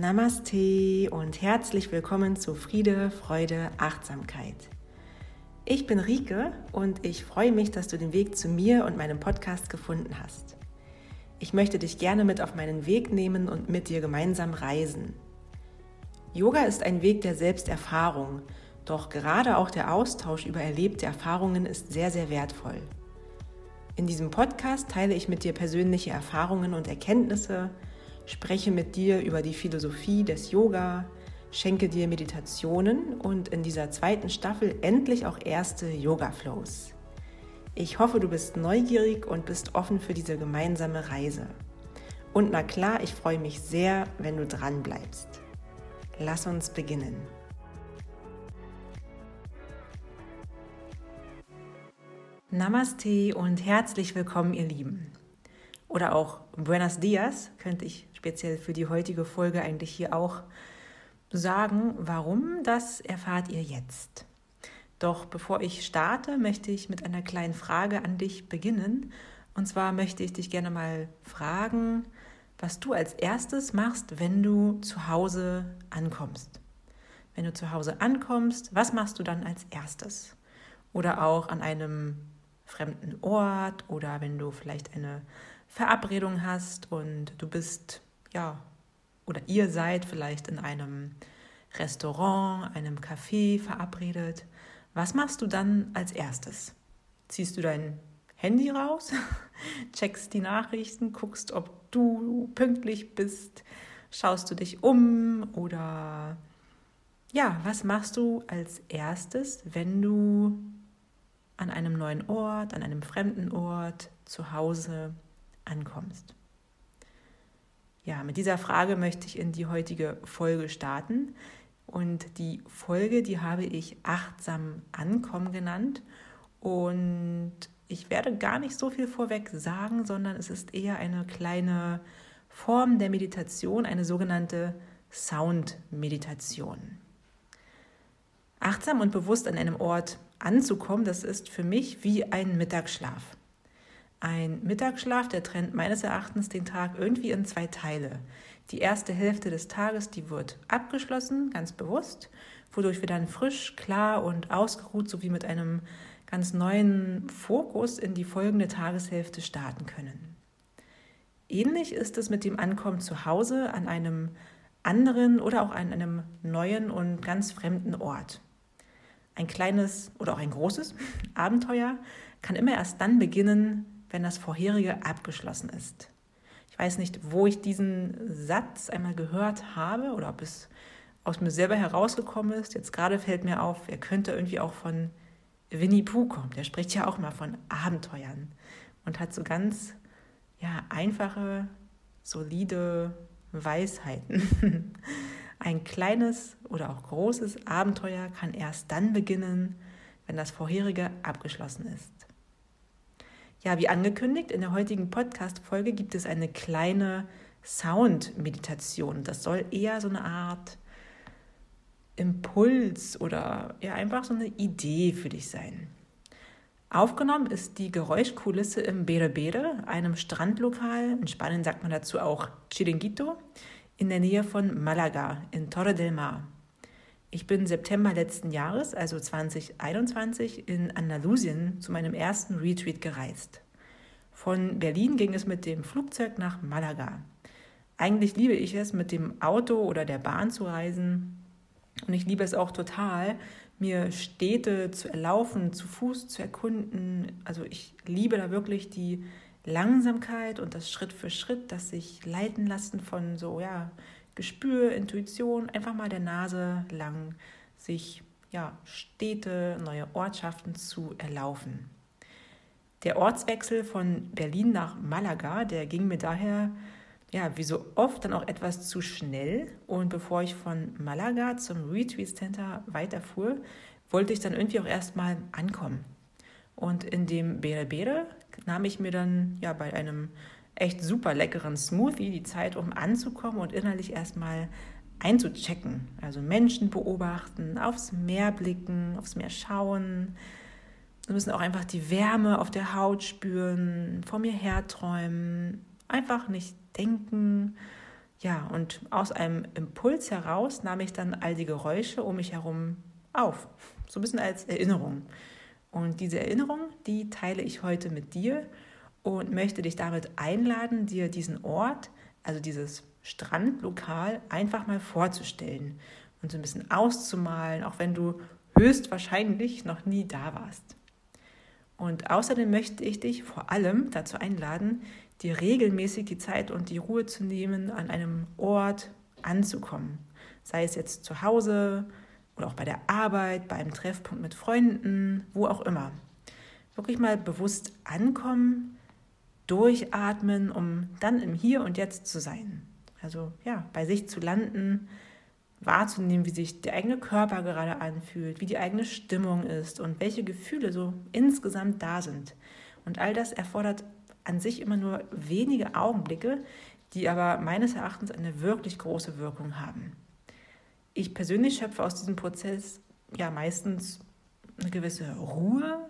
Namaste und herzlich willkommen zu Friede, Freude, Achtsamkeit. Ich bin Rike und ich freue mich, dass du den Weg zu mir und meinem Podcast gefunden hast. Ich möchte dich gerne mit auf meinen Weg nehmen und mit dir gemeinsam reisen. Yoga ist ein Weg der Selbsterfahrung, doch gerade auch der Austausch über erlebte Erfahrungen ist sehr, sehr wertvoll. In diesem Podcast teile ich mit dir persönliche Erfahrungen und Erkenntnisse, spreche mit dir über die Philosophie des Yoga, schenke dir Meditationen und in dieser zweiten Staffel endlich auch erste Yoga-Flows. Ich hoffe, du bist neugierig und bist offen für diese gemeinsame Reise. Und na klar, ich freue mich sehr, wenn du dran bleibst. Lass uns beginnen. Namaste und herzlich willkommen, ihr Lieben. Oder auch Buenos Dias könnte ich speziell für die heutige Folge eigentlich hier auch sagen. Warum, das erfahrt ihr jetzt. Doch bevor ich starte, möchte ich mit einer kleinen Frage an dich beginnen. Und zwar möchte ich dich gerne mal fragen, was du als erstes machst, wenn du zu Hause ankommst. Wenn du zu Hause ankommst, was machst du dann als erstes? Oder auch an einem fremden Ort oder wenn du vielleicht eine Verabredung hast und du bist ja, oder ihr seid vielleicht in einem Restaurant, einem Café verabredet, was machst du dann als erstes? Ziehst du dein Handy raus, checkst die Nachrichten, guckst, ob du pünktlich bist, schaust du dich um oder ja, was machst du als erstes, wenn du an einem neuen Ort, an einem fremden Ort, zu Hause ankommst? Ja, mit dieser Frage möchte ich in die heutige Folge starten. Und die Folge, die habe ich achtsam ankommen genannt. Und ich werde gar nicht so viel vorweg sagen, sondern es ist eher eine kleine Form der Meditation, eine sogenannte Sound-Meditation. Achtsam und bewusst an einem Ort anzukommen, das ist für mich wie ein Mittagsschlaf. Ein Mittagsschlaf, der trennt meines Erachtens den Tag irgendwie in zwei Teile. Die erste Hälfte des Tages, die wird abgeschlossen, ganz bewusst, wodurch wir dann frisch, klar und ausgeruht sowie mit einem ganz neuen Fokus in die folgende Tageshälfte starten können. Ähnlich ist es mit dem Ankommen zu Hause an einem anderen oder auch an einem neuen und ganz fremden Ort. Ein kleines oder auch ein großes Abenteuer kann immer erst dann beginnen, wenn das vorherige abgeschlossen ist. Ich weiß nicht, wo ich diesen Satz einmal gehört habe oder ob es aus mir selber herausgekommen ist. Jetzt gerade fällt mir auf, er könnte irgendwie auch von Winnie Pooh kommen. Der spricht ja auch immer von Abenteuern und hat so ganz ja, einfache, solide Weisheiten. Ein kleines oder auch großes Abenteuer kann erst dann beginnen, wenn das vorherige abgeschlossen ist. Ja, wie angekündigt, in der heutigen Podcast-Folge gibt es eine kleine Sound-Meditation. Das soll eher so eine Art Impuls oder ja einfach so eine Idee für dich sein. Aufgenommen ist die Geräuschkulisse im Bere Bere, einem Strandlokal, in Spanien sagt man dazu auch Chiringuito, in der Nähe von Malaga in Torre del Mar. Ich bin September letzten Jahres, also 2021, in Andalusien zu meinem ersten Retreat gereist. Von Berlin ging es mit dem Flugzeug nach Malaga. Eigentlich liebe ich es, mit dem Auto oder der Bahn zu reisen. Und ich liebe es auch total, mir Städte zu erlaufen, zu Fuß zu erkunden. Also ich liebe da wirklich die Langsamkeit und das Schritt für Schritt, das sich leiten lassen von so, ja, Gespür, Intuition, einfach mal der Nase lang sich ja, Städte, neue Ortschaften zu erlaufen. Der Ortswechsel von Berlin nach Malaga, der ging mir daher, ja, wie so oft dann auch etwas zu schnell. Und bevor ich von Malaga zum Retreat Center weiterfuhr, wollte ich dann irgendwie auch erstmal ankommen. Und in dem Bere Bere nahm ich mir dann ja bei einem echt super leckeren Smoothie die Zeit, um anzukommen und innerlich erstmal einzuchecken. Also Menschen beobachten, aufs Meer blicken, aufs Meer schauen. Wir müssen auch einfach die Wärme auf der Haut spüren, vor mir herträumen, einfach nicht denken, Ja, und aus einem Impuls heraus nahm ich dann all die Geräusche um mich herum auf. So ein bisschen als Erinnerung. Und diese Erinnerung, die teile ich heute mit dir und möchte dich damit einladen, dir diesen Ort, also dieses Strandlokal, einfach mal vorzustellen und so ein bisschen auszumalen, auch wenn du höchstwahrscheinlich noch nie da warst. Und außerdem möchte ich dich vor allem dazu einladen, dir regelmäßig die Zeit und die Ruhe zu nehmen, an einem Ort anzukommen. Sei es jetzt zu Hause oder auch bei der Arbeit, bei einem Treffpunkt mit Freunden, wo auch immer. Wirklich mal bewusst ankommen, durchatmen, um dann im Hier und Jetzt zu sein. Also ja, bei sich zu landen, wahrzunehmen, wie sich der eigene Körper gerade anfühlt, wie die eigene Stimmung ist und welche Gefühle so insgesamt da sind. Und all das erfordert an sich immer nur wenige Augenblicke, die aber meines Erachtens eine wirklich große Wirkung haben. Ich persönlich schöpfe aus diesem Prozess ja meistens eine gewisse Ruhe,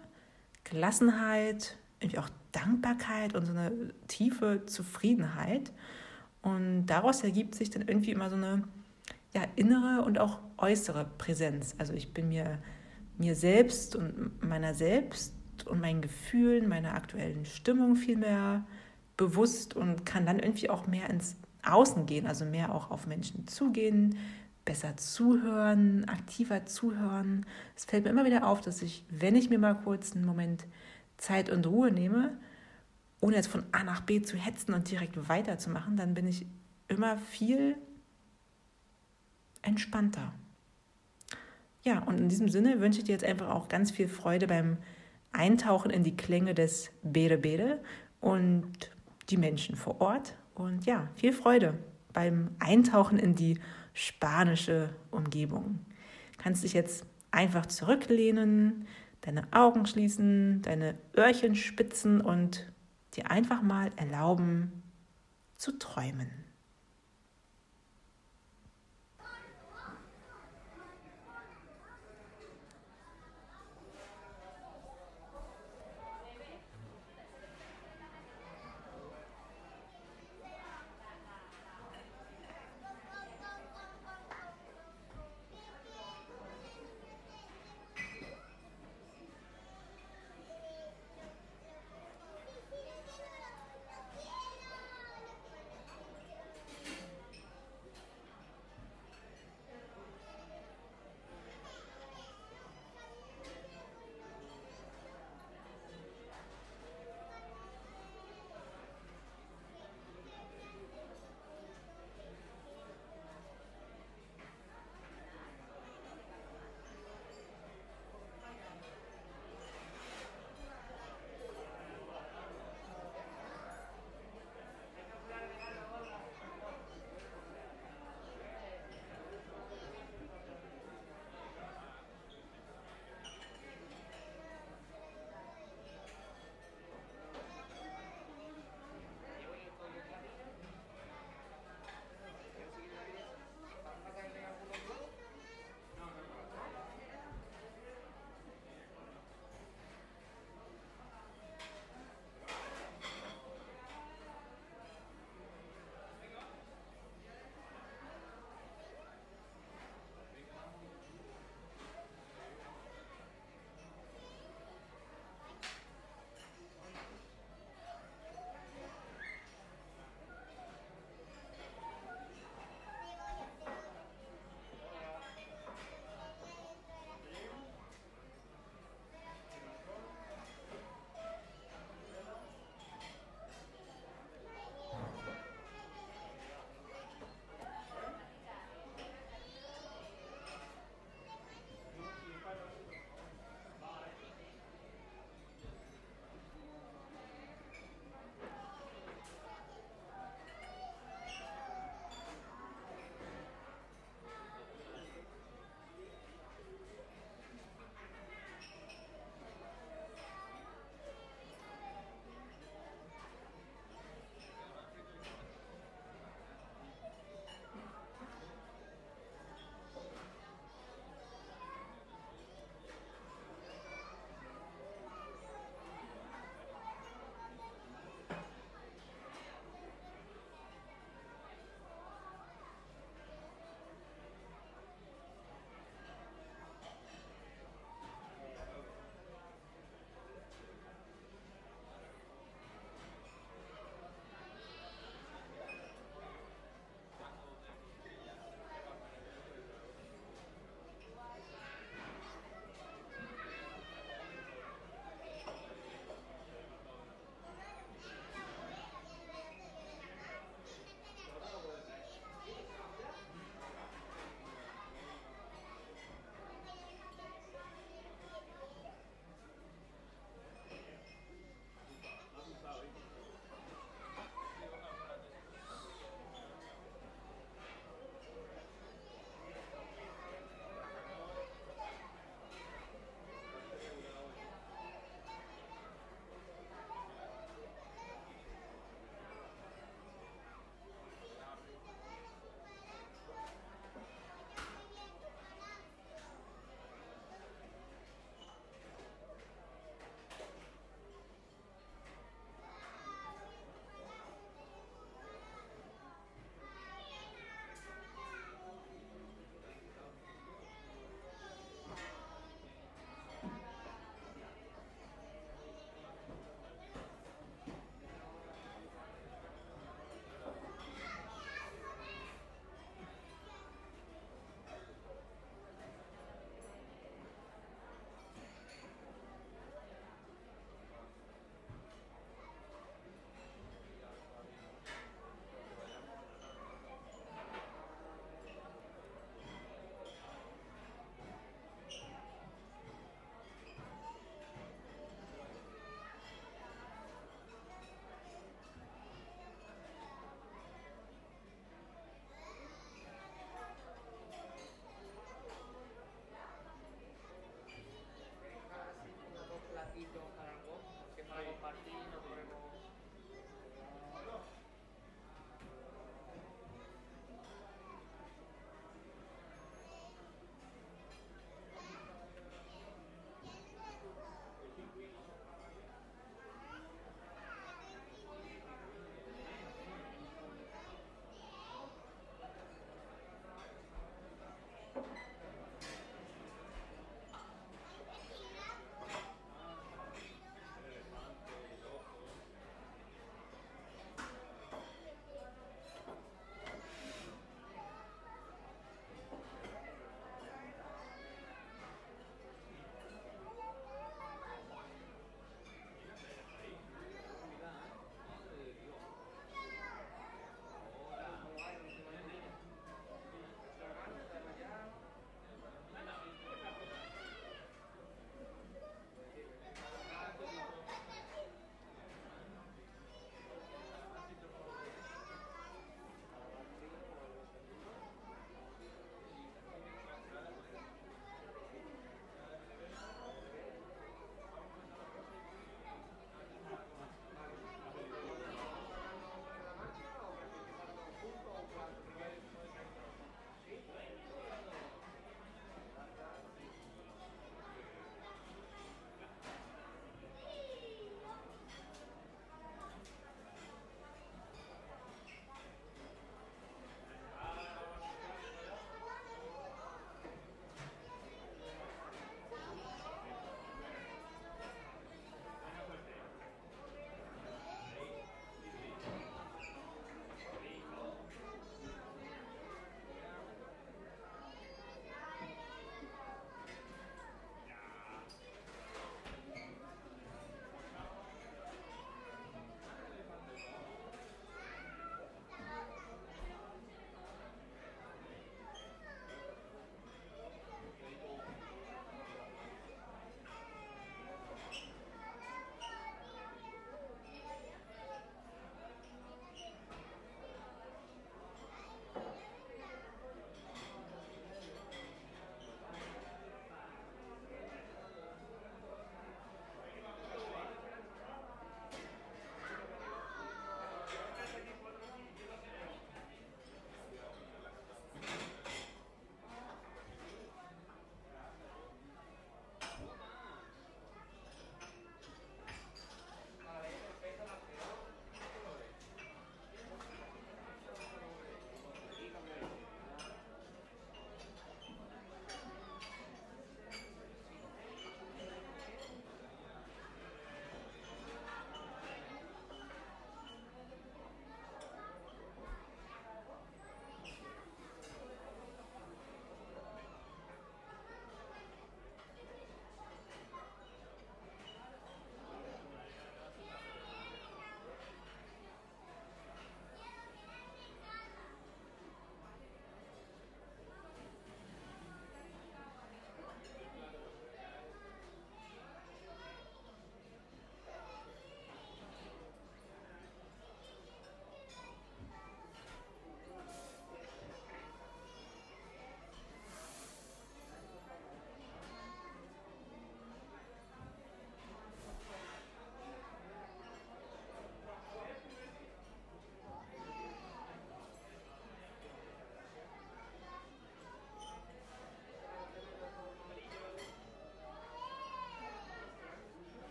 Gelassenheit, irgendwie auch Dankbarkeit und so eine tiefe Zufriedenheit. Und daraus ergibt sich dann irgendwie immer so eine ja, innere und auch äußere Präsenz. Also ich bin mir, mir selbst und meiner selbst und meinen Gefühlen, meiner aktuellen Stimmung viel mehr bewusst und kann dann irgendwie auch mehr ins Außen gehen, also mehr auch auf Menschen zugehen, besser zuhören, aktiver zuhören. Es fällt mir immer wieder auf, dass ich, wenn ich mir mal kurz einen Moment Zeit und Ruhe nehme, ohne jetzt von A nach B zu hetzen und direkt weiterzumachen, dann bin ich immer viel entspannter. Ja, und in diesem Sinne wünsche ich dir jetzt einfach auch ganz viel Freude beim Eintauchen in die Klänge des Bere Bere und die Menschen vor Ort. Und ja, viel Freude beim Eintauchen in die spanische Umgebung. Du kannst dich jetzt einfach zurücklehnen, deine Augen schließen, deine Öhrchen spitzen und dir einfach mal erlauben zu träumen.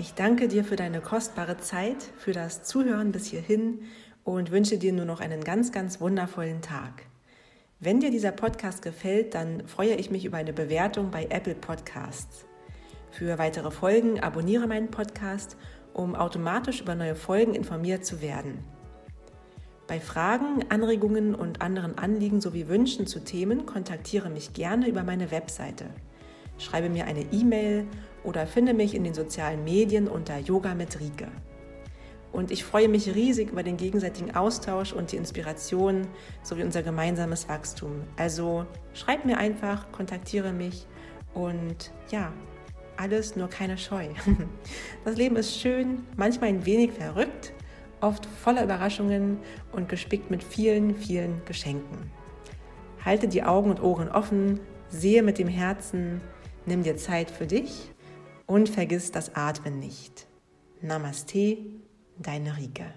Ich danke dir für deine kostbare Zeit, für das Zuhören bis hierhin und wünsche dir nur noch einen ganz, ganz wundervollen Tag. Wenn dir dieser Podcast gefällt, dann freue ich mich über eine Bewertung bei Apple Podcasts. Für weitere Folgen abonniere meinen Podcast, um automatisch über neue Folgen informiert zu werden. Bei Fragen, Anregungen und anderen Anliegen sowie Wünschen zu Themen kontaktiere mich gerne über meine Webseite. Schreibe mir eine E-Mail oder finde mich in den sozialen Medien unter Yoga mit Rike. Und ich freue mich riesig über den gegenseitigen Austausch und die Inspiration sowie unser gemeinsames Wachstum. Also schreib mir einfach, kontaktiere mich und ja, alles nur keine Scheu. Das Leben ist schön, manchmal ein wenig verrückt, oft voller Überraschungen und gespickt mit vielen, vielen Geschenken. Halte die Augen und Ohren offen, sehe mit dem Herzen, nimm dir Zeit für dich und vergiss das Atmen nicht. Namaste, deine Rike.